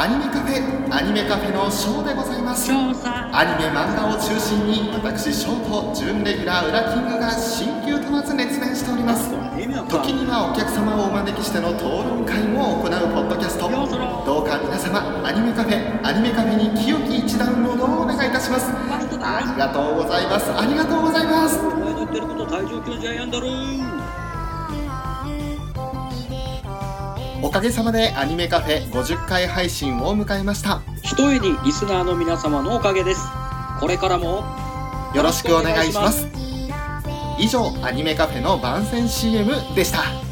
アニメカフェアニメカフェのショーでございます。アニメ漫画を中心に私ショーと準レギュラーウラキングが新旧問わず熱弁しております。時にはお客様をお招きしての討論会も行うポッドキャスト。どうか皆様アニメカフェアニメカフェに清き一ダウンロードをお願いいたします。ありがとうございます。ありがとうございます。お前の言ってること体重計ジャイアンだろおかげさまでアニメカフェ50回配信を迎えました。ひとえにリスナーの皆様のおかげです。これからもよろしくお願いします。以上アニメカフェの番宣 CM でした